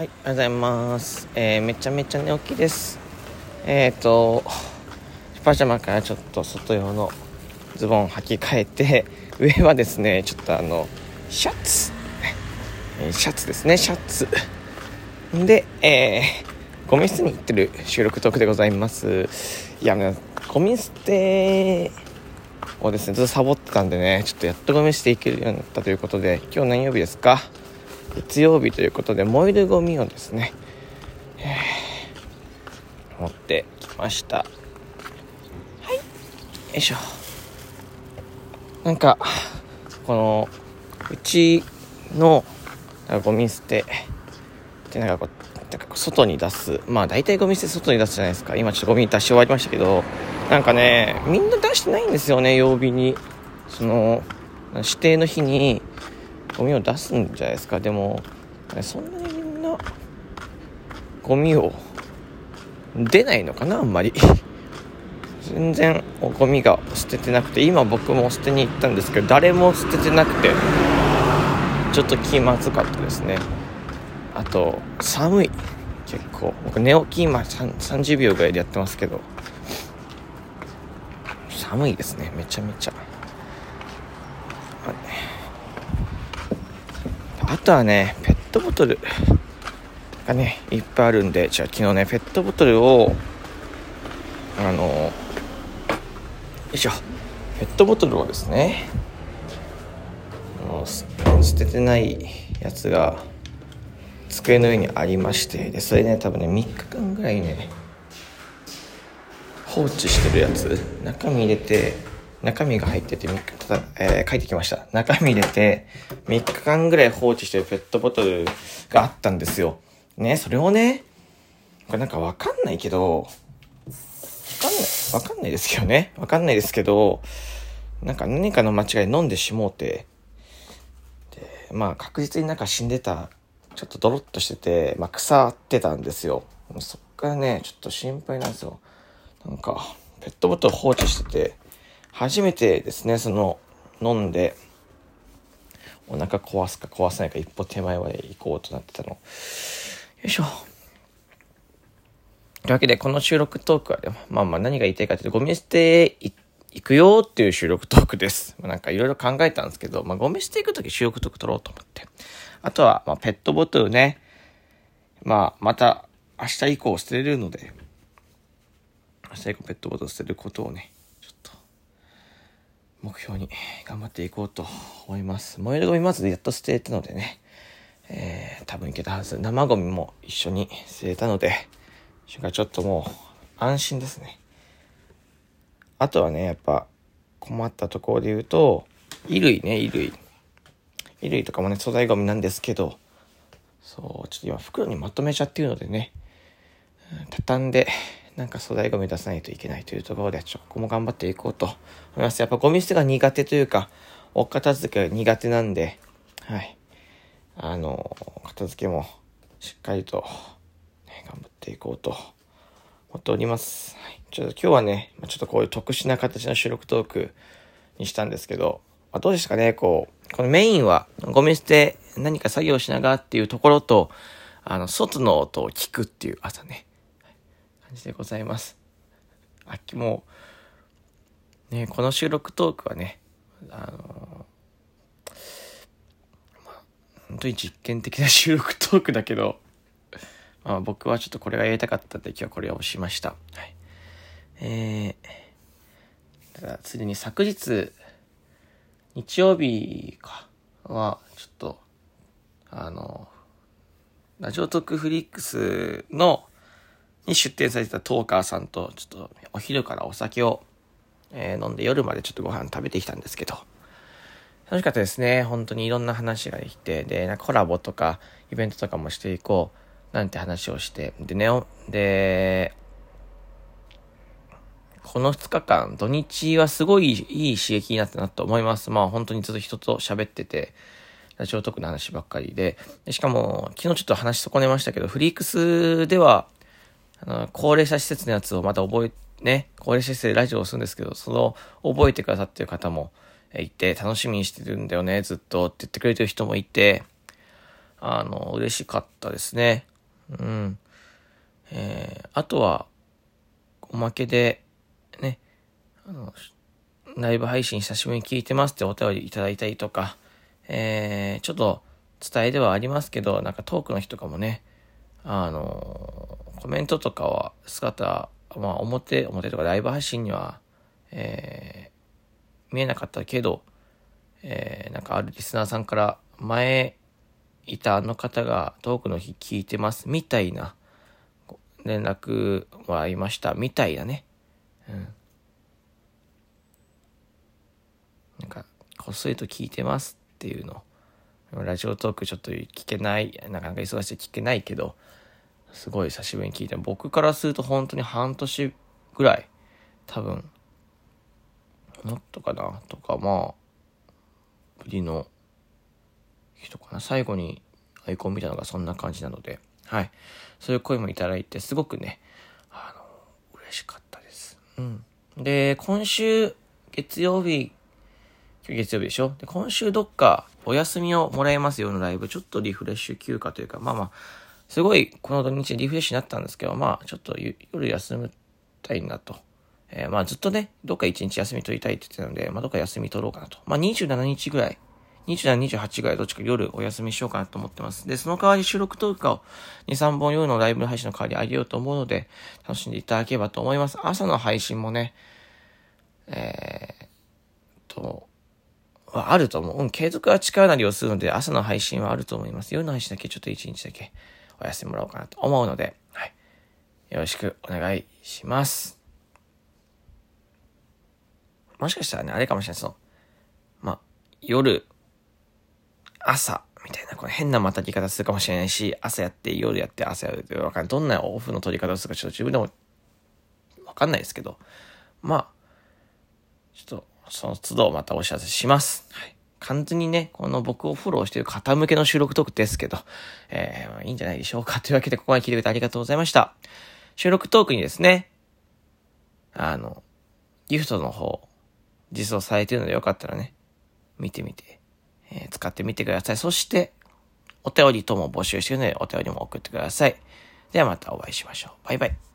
はい、ありがとうございます。えーめちゃめちゃ寝起きです。えっ、ー、と、パジャマからちょっと外用のズボン履き替えて、上はですね、ちょっとあの、シャツ。シャツですね、シャツ。で、えーゴミ捨てに行ってる収録トークでございます。いや、ね、ゴミ捨てをですね、ずっとサボってたんでね、ちょっとやっとゴミ捨ていけるようになったということで、今日何曜日ですか？月曜日ということで燃えるゴミをですね、持ってきました。はい。よいしょ。なんかこのうちのゴミ捨てってなんかこうなんか外に出す。まあ大体ゴミ捨て外に出すじゃないですか。今ちょっとゴミ出し終わりましたけどなんかねみんな出してないんですよね曜日に。その指定の日にゴミを出すんじゃないですか。でもそんなにみんなゴミを出ないのかなあんまり。全然ゴミが捨ててなくて。今僕も捨てに行ったんですけど誰も捨ててなくてちょっと気まずかったですね。あと寒い。結構。僕寝起き今3 30秒ぐらいでやってますけど。寒いですね。めちゃめちゃはいあとはね、ペットボトル。がね、いっぱいあるんで、じゃあ昨日ね、ペットボトルを、あの、よいしょ、ペットボトルをですね、あのす捨ててないやつが、机の上にありまして、で、それね、多分ね、3日間ぐらいね、放置してるやつ、中身入れて、中身が入ってて、ただ、えー書いてきました。中身入れて、3日間ぐらい放置してるペットボトルがあったんですよ。ね、それをね、これなんかわかんないけど、わかんない、わかんないですけどね。わかんないですけど、なんか何かの間違い飲んでしもうて、で、まあ確実になんか死んでた、ちょっとドロッとしてて、まあ腐ってたんですよ。そっからね、ちょっと心配なんですよ。なんか、ペットボトル放置してて、初めてですね、その、飲んで、お腹壊すか壊さないか一歩手前まで行こうとなってたの。よいしょ。というわけで、この収録トークは、まあまあ何が言いたいかというと、ゴミ捨て行くよっていう収録トークです。まあ、なんかいろいろ考えたんですけど、まあゴミ捨て行くとき収録トーク撮ろうと思って。あとは、まあペットボトルね、まあまた明日以降捨てれるので、明日以降ペットボトル捨てることをね、目標に頑張っていこうと思います。燃えるゴミまずやっと捨てたのでね、えー、多分いけたはず。生ゴミも一緒に捨てたので、それからちょっともう安心ですね。あとはね、やっぱ困ったところで言うと、衣類ね、衣類。衣類とかもね、素材ゴミなんですけど、そう、ちょっと今袋にまとめちゃってるのでね、畳んで、なんか粗大ゴミ出さないといけないというところで、ちょっとここも頑張っていこうと思います。やっぱゴミ捨てが苦手というか、お片付けが苦手なんで、はい。あの、片付けもしっかりと、ね、頑張っていこうと思っております。はい。ちょっと今日はね、まちょっとこういう特殊な形の収録トークにしたんですけど、まあ、どうですかね、こう、このメインはゴミ捨て何か作業しながらっていうところと、あの、外の音を聞くっていう朝ね、感じでございます。秋もう、ね、この収録トークはね、あのまあ、本当に実験的な収録トークだけど、まあ僕はちょっとこれがやりたかったんで今日はこれをしました。はい。えー、ただ、ついに昨日、日曜日か、は、ちょっと、あの、ラジオトークフリックスの、に出店されてたトーカーさんと、ちょっとお昼からお酒を、えー飲んで夜までちょっとご飯食べてきたんですけど、楽しかったですね。本当にいろんな話ができて、で、なんかコラボとかイベントとかもしていこう、なんて話をして、でね、で、この2日間、土日はすごいいい刺激になったなと思います。まあ本当にずっと人と喋ってて、ラジオトークの話ばっかりで、でしかも、昨日ちょっと話損ねましたけど、フリークスでは、あの、高齢者施設のやつをまた覚え、ね、高齢者施設でラジオをするんですけど、その、覚えてくださってる方もいて、楽しみにしてるんだよね、ずっとって言ってくれてる人もいて、あの、嬉しかったですね。うん。えー、あとは、おまけで、ね、あの、ライブ配信久しぶりに聞いてますってお便りいただいたりとか、えー、ちょっと伝えではありますけど、なんかトークの日とかもね、あの、コメントとかは姿、まあ表、表とかライブ配信には、えー、見えなかったけど、えー、なんかあるリスナーさんから前いたあの方がトークの日聞いてますみたいな連絡もらいましたみたいなね。うん。なんか、こっそりと聞いてますっていうの。ラジオトークちょっと聞けない、なかなか忙しい聞けないけど、すごい久しぶりに聞いて、僕からすると本当に半年ぐらい、多分、もっとかなとか、まあ、ぶりの人かな。最後にアイコン見たのがそんな感じなので、はい。そういう声もいただいて、すごくね、あの、嬉しかったです。うん。で、今週、月曜日、今日月曜日でしょ？で、今週どっかお休みをもらえますよのライブ、ちょっとリフレッシュ休暇というか、まあまあ、すごいこの土日リフレッシュになったんですけど、まあ、ちょっと夜休みたいなと。えー、まあずっとね、どっか一日休み取りたいって言ってたので、まあどっか休み取ろうかなと。まあ27日ぐらい27、28ぐらいどっちか夜お休みしようかなと思ってます。で、その代わり収録とかを2、3本夜のライブ配信の代わりあげようと思うので、楽しんでいただければと思います。朝の配信もね、えー、と、はあると思う。うん、継続は力なりをするので、朝の配信はあると思います。夜の配信だけちょっと1日だけお休みもらおうかなと思うので、はい。よろしくお願いします。もしかしたらね、あれかもしれない。その、まあ、夜、朝、みたいな、この変なまたぎ方するかもしれないし、朝やって夜やって朝やるってわかんない。どんなオフの取り方をするかちょっと自分でもわかんないですけど、まあ、ちょっとその都度またお知らせします。はい。完全にね、この僕をフォローしている方向けの収録トークですけど、えー、いいんじゃないでしょうか。というわけで、ここまで聞いてくれてありがとうございました。収録トークにですね、あの、ギフトの方、実装されているのでよかったらね、見てみてえー、使ってみてください。そして、お便りとも募集しているので、お便りも送ってください。ではまたお会いしましょう。バイバイ。